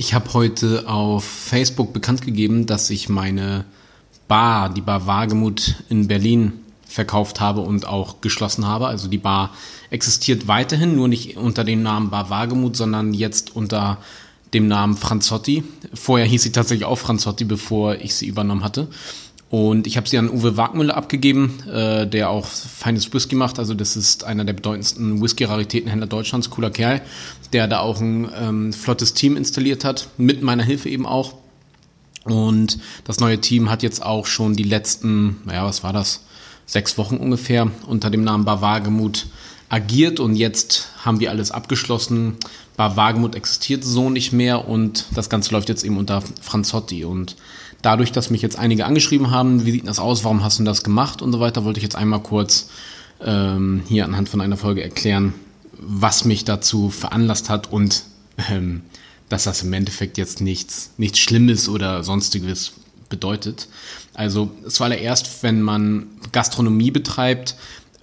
Ich habe heute auf Facebook bekannt gegeben, dass ich meine Bar, die Bar Wagemut in Berlin, verkauft habe und auch geschlossen habe. Also die Bar existiert weiterhin, nur nicht unter dem Namen Bar Wagemut, sondern jetzt unter dem Namen Franzotti. Vorher hieß sie tatsächlich auch Franzotti, bevor ich sie übernommen hatte. Und ich habe sie an Uwe Wagmüller abgegeben, äh, der auch feines Whisky macht. Also das ist einer der bedeutendsten Whisky-Raritätenhändler Deutschlands, cooler Kerl, der da auch ein ähm, flottes Team installiert hat, mit meiner Hilfe eben auch. Und das neue Team hat jetzt auch schon die letzten, naja, was war das, sechs Wochen ungefähr unter dem Namen Bavargemut agiert und jetzt haben wir alles abgeschlossen. Bar Wagemut existiert so nicht mehr und das Ganze läuft jetzt eben unter Franzotti und dadurch, dass mich jetzt einige angeschrieben haben, wie sieht das aus, warum hast du das gemacht und so weiter, wollte ich jetzt einmal kurz ähm, hier anhand von einer Folge erklären, was mich dazu veranlasst hat und ähm, dass das im Endeffekt jetzt nichts, nichts Schlimmes oder sonstiges bedeutet. Also zuallererst, wenn man Gastronomie betreibt,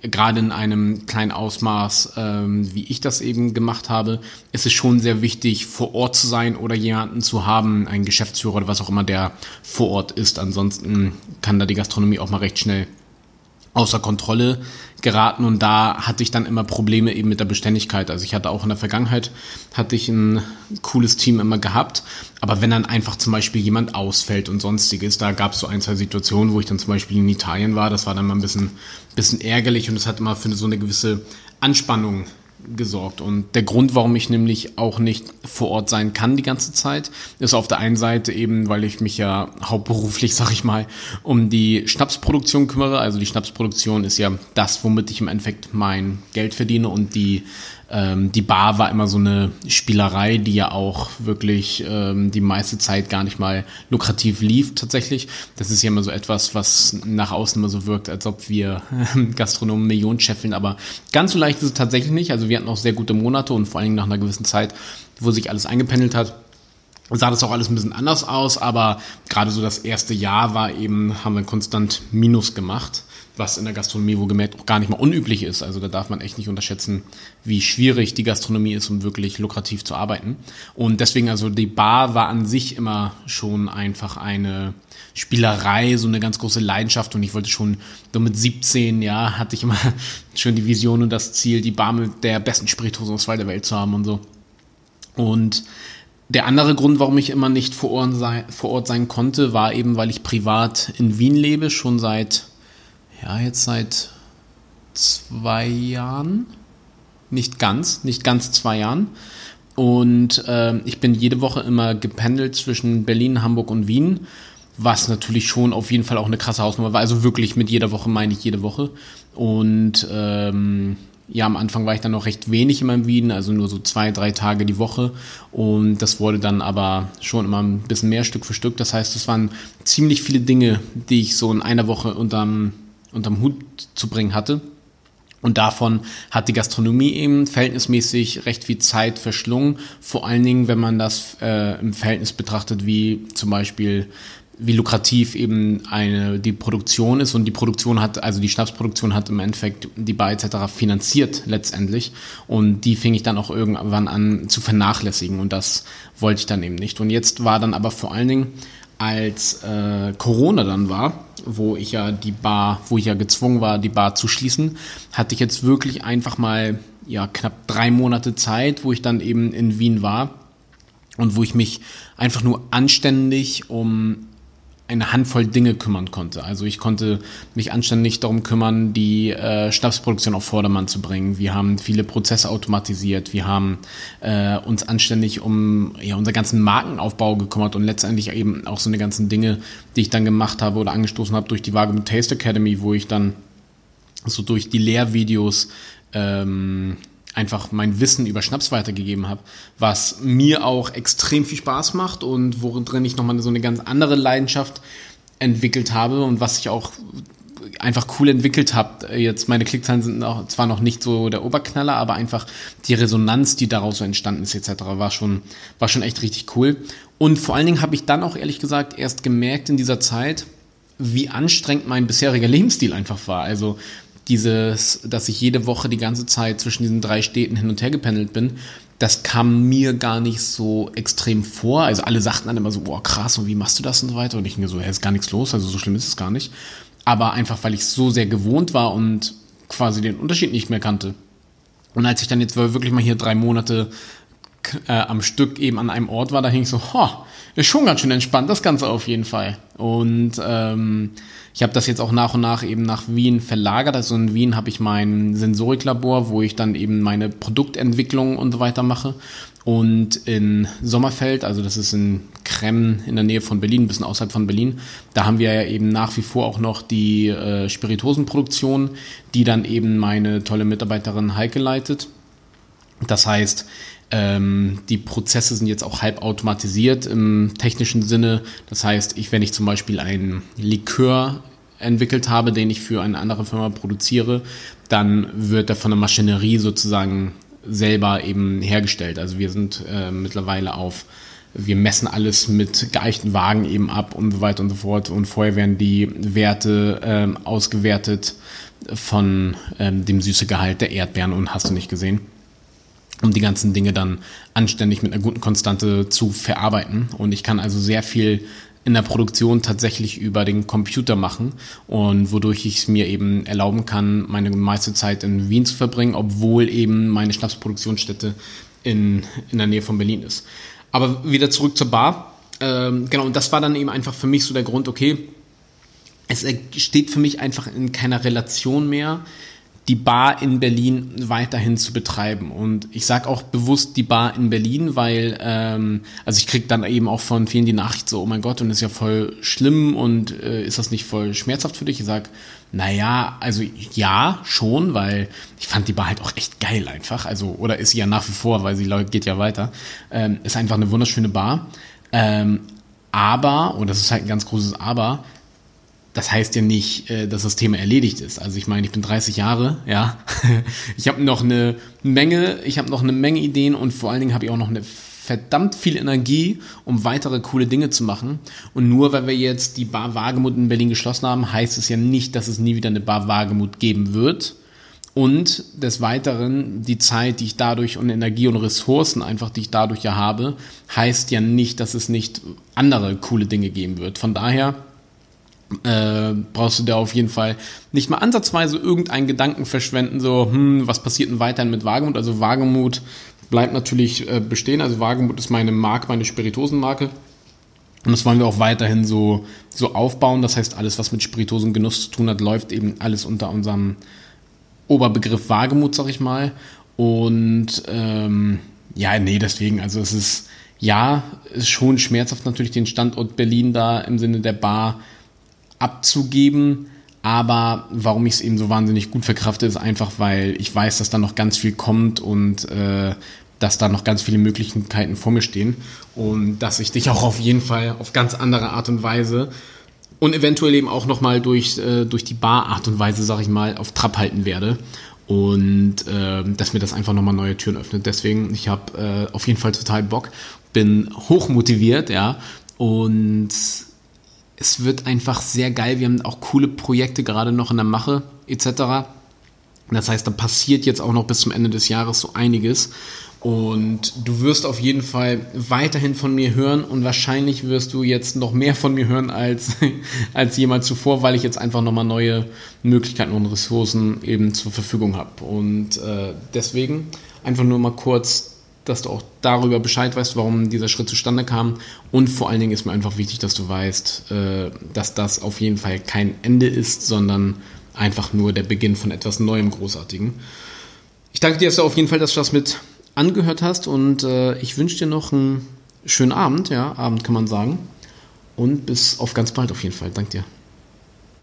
gerade in einem kleinen Ausmaß, ähm, wie ich das eben gemacht habe, ist es schon sehr wichtig, vor Ort zu sein oder jemanden zu haben, einen Geschäftsführer oder was auch immer, der vor Ort ist. Ansonsten kann da die Gastronomie auch mal recht schnell außer Kontrolle geraten und da hatte ich dann immer Probleme eben mit der Beständigkeit. Also ich hatte auch in der Vergangenheit hatte ich ein cooles Team immer gehabt, aber wenn dann einfach zum Beispiel jemand ausfällt und sonstiges, da gab es so ein, zwei Situationen, wo ich dann zum Beispiel in Italien war, das war dann mal ein bisschen, bisschen ärgerlich und es hat immer für so eine gewisse Anspannung gesorgt. Und der Grund, warum ich nämlich auch nicht vor Ort sein kann die ganze Zeit, ist auf der einen Seite eben, weil ich mich ja hauptberuflich, sag ich mal, um die Schnapsproduktion kümmere. Also die Schnapsproduktion ist ja das, womit ich im Endeffekt mein Geld verdiene und die ähm, die Bar war immer so eine Spielerei, die ja auch wirklich ähm, die meiste Zeit gar nicht mal lukrativ lief tatsächlich. Das ist ja immer so etwas, was nach außen immer so wirkt, als ob wir Gastronomen Millionen scheffeln, aber ganz so leicht ist es tatsächlich nicht. Also wir hatten auch sehr gute Monate und vor allen Dingen nach einer gewissen Zeit, wo sich alles eingependelt hat sah das auch alles ein bisschen anders aus, aber gerade so das erste Jahr war eben, haben wir konstant Minus gemacht was in der Gastronomie wohlgemerkt auch gar nicht mal unüblich ist. Also da darf man echt nicht unterschätzen, wie schwierig die Gastronomie ist, um wirklich lukrativ zu arbeiten. Und deswegen, also die Bar war an sich immer schon einfach eine Spielerei, so eine ganz große Leidenschaft. Und ich wollte schon, so mit 17, ja, hatte ich immer schon die Vision und das Ziel, die Bar mit der besten Spirituosenauswahl der Welt zu haben und so. Und der andere Grund, warum ich immer nicht vor Ort, sein, vor Ort sein konnte, war eben, weil ich privat in Wien lebe, schon seit ja, jetzt seit zwei Jahren. Nicht ganz, nicht ganz zwei Jahren. Und äh, ich bin jede Woche immer gependelt zwischen Berlin, Hamburg und Wien, was natürlich schon auf jeden Fall auch eine krasse Hausnummer war. Also wirklich mit jeder Woche meine ich jede Woche. Und ähm, ja, am Anfang war ich dann noch recht wenig in Wien, also nur so zwei, drei Tage die Woche. Und das wurde dann aber schon immer ein bisschen mehr Stück für Stück. Das heißt, es waren ziemlich viele Dinge, die ich so in einer Woche unterm unterm Hut zu bringen hatte. Und davon hat die Gastronomie eben verhältnismäßig recht viel Zeit verschlungen. Vor allen Dingen, wenn man das äh, im Verhältnis betrachtet, wie zum Beispiel wie lukrativ eben eine die Produktion ist und die Produktion hat also die Schnapsproduktion hat im Endeffekt die Bar etc. finanziert letztendlich und die fing ich dann auch irgendwann an zu vernachlässigen und das wollte ich dann eben nicht und jetzt war dann aber vor allen Dingen als äh, Corona dann war, wo ich ja die Bar, wo ich ja gezwungen war, die Bar zu schließen, hatte ich jetzt wirklich einfach mal ja knapp drei Monate Zeit, wo ich dann eben in Wien war und wo ich mich einfach nur anständig um eine Handvoll Dinge kümmern konnte. Also ich konnte mich anständig darum kümmern, die äh, Schnapsproduktion auf Vordermann zu bringen. Wir haben viele Prozesse automatisiert. Wir haben äh, uns anständig um ja, unseren ganzen Markenaufbau gekümmert und letztendlich eben auch so eine ganzen Dinge, die ich dann gemacht habe oder angestoßen habe durch die Waage Taste Academy, wo ich dann so durch die Lehrvideos ähm, einfach mein Wissen über Schnaps weitergegeben habe, was mir auch extrem viel Spaß macht und worin ich nochmal so eine ganz andere Leidenschaft entwickelt habe und was ich auch einfach cool entwickelt habe. Jetzt meine Klickzahlen sind auch, zwar noch nicht so der Oberknaller, aber einfach die Resonanz, die daraus so entstanden ist etc. war schon war schon echt richtig cool. Und vor allen Dingen habe ich dann auch ehrlich gesagt erst gemerkt in dieser Zeit, wie anstrengend mein bisheriger Lebensstil einfach war. Also dieses, dass ich jede Woche die ganze Zeit zwischen diesen drei Städten hin und her gependelt bin, das kam mir gar nicht so extrem vor. Also alle sagten dann immer so, boah, krass, und wie machst du das und so weiter? Und ich mir so, ja, ist gar nichts los, also so schlimm ist es gar nicht. Aber einfach, weil ich so sehr gewohnt war und quasi den Unterschied nicht mehr kannte. Und als ich dann jetzt wirklich mal hier drei Monate äh, am Stück eben an einem Ort war, da hing ich so, ha, ist schon ganz schön entspannt, das Ganze auf jeden Fall. Und ähm, ich habe das jetzt auch nach und nach eben nach Wien verlagert. Also in Wien habe ich mein Sensoriklabor, wo ich dann eben meine Produktentwicklung und so weiter mache. Und in Sommerfeld, also das ist in Kremmen in der Nähe von Berlin, ein bisschen außerhalb von Berlin, da haben wir ja eben nach wie vor auch noch die äh, Spiritosenproduktion, die dann eben meine tolle Mitarbeiterin Heike leitet. Das heißt, ähm, die Prozesse sind jetzt auch halb automatisiert im technischen Sinne. Das heißt, ich, wenn ich zum Beispiel einen Likör entwickelt habe, den ich für eine andere Firma produziere, dann wird er von der Maschinerie sozusagen selber eben hergestellt. Also wir sind äh, mittlerweile auf, wir messen alles mit geeichten Wagen eben ab und so weiter und so fort. Und vorher werden die Werte ähm, ausgewertet von ähm, dem Süßegehalt der Erdbeeren und hast du nicht gesehen um die ganzen Dinge dann anständig mit einer guten Konstante zu verarbeiten. Und ich kann also sehr viel in der Produktion tatsächlich über den Computer machen und wodurch ich es mir eben erlauben kann, meine meiste Zeit in Wien zu verbringen, obwohl eben meine Schnapsproduktionsstätte in, in der Nähe von Berlin ist. Aber wieder zurück zur Bar. Ähm, genau, und das war dann eben einfach für mich so der Grund, okay, es steht für mich einfach in keiner Relation mehr die Bar in Berlin weiterhin zu betreiben. Und ich sage auch bewusst die Bar in Berlin, weil, ähm, also ich krieg dann eben auch von vielen die Nachricht so, oh mein Gott, und ist ja voll schlimm und äh, ist das nicht voll schmerzhaft für dich? Ich sag, naja, also ja, schon, weil ich fand die Bar halt auch echt geil einfach. Also, oder ist sie ja nach wie vor, weil sie geht ja weiter. Ähm, ist einfach eine wunderschöne Bar. Ähm, aber, und das ist halt ein ganz großes Aber, das heißt ja nicht, äh, dass das Thema erledigt ist. Also ich meine, ich bin 30 Jahre, ja. Ich habe noch eine Menge, ich habe noch eine Menge Ideen und vor allen Dingen habe ich auch noch eine verdammt viel Energie, um weitere coole Dinge zu machen. Und nur weil wir jetzt die Bar Wagemut in Berlin geschlossen haben, heißt es ja nicht, dass es nie wieder eine Bar Wagemut geben wird. Und des Weiteren, die Zeit, die ich dadurch und Energie und Ressourcen einfach, die ich dadurch ja habe, heißt ja nicht, dass es nicht andere coole Dinge geben wird. Von daher, äh, brauchst du dir auf jeden Fall nicht mal ansatzweise irgendeinen Gedanken verschwenden, so, hm, was passiert denn weiterhin mit Wagemut? Also Wagemut bleibt natürlich äh, bestehen. Also Wagemut ist meine Marke, meine Spiritosenmarke. Und das wollen wir auch weiterhin so, so aufbauen. Das heißt, alles, was mit Spiritosengenuss zu tun hat, läuft eben alles unter unserem Oberbegriff Wagemut, sag ich mal. Und ähm, ja, nee, deswegen, also es ist, ja, ist schon schmerzhaft natürlich den Standort Berlin da im Sinne der Bar abzugeben. Aber warum ich es eben so wahnsinnig gut verkrafte, ist einfach, weil ich weiß, dass da noch ganz viel kommt und äh, dass da noch ganz viele Möglichkeiten vor mir stehen und dass ich dich auch auf jeden Fall auf ganz andere Art und Weise und eventuell eben auch nochmal durch, äh, durch die Bar-Art und Weise, sag ich mal, auf Trab halten werde und äh, dass mir das einfach nochmal neue Türen öffnet. Deswegen, ich habe äh, auf jeden Fall total Bock, bin hochmotiviert, ja, und es wird einfach sehr geil. Wir haben auch coole Projekte gerade noch in der Mache etc. Das heißt, da passiert jetzt auch noch bis zum Ende des Jahres so einiges. Und du wirst auf jeden Fall weiterhin von mir hören und wahrscheinlich wirst du jetzt noch mehr von mir hören als, als jemals zuvor, weil ich jetzt einfach nochmal neue Möglichkeiten und Ressourcen eben zur Verfügung habe. Und äh, deswegen einfach nur mal kurz dass du auch darüber Bescheid weißt, warum dieser Schritt zustande kam. Und vor allen Dingen ist mir einfach wichtig, dass du weißt, äh, dass das auf jeden Fall kein Ende ist, sondern einfach nur der Beginn von etwas Neuem, Großartigen. Ich danke dir, dass du auf jeden Fall das was mit angehört hast und äh, ich wünsche dir noch einen schönen Abend, ja, Abend kann man sagen. Und bis auf ganz bald auf jeden Fall. Danke dir.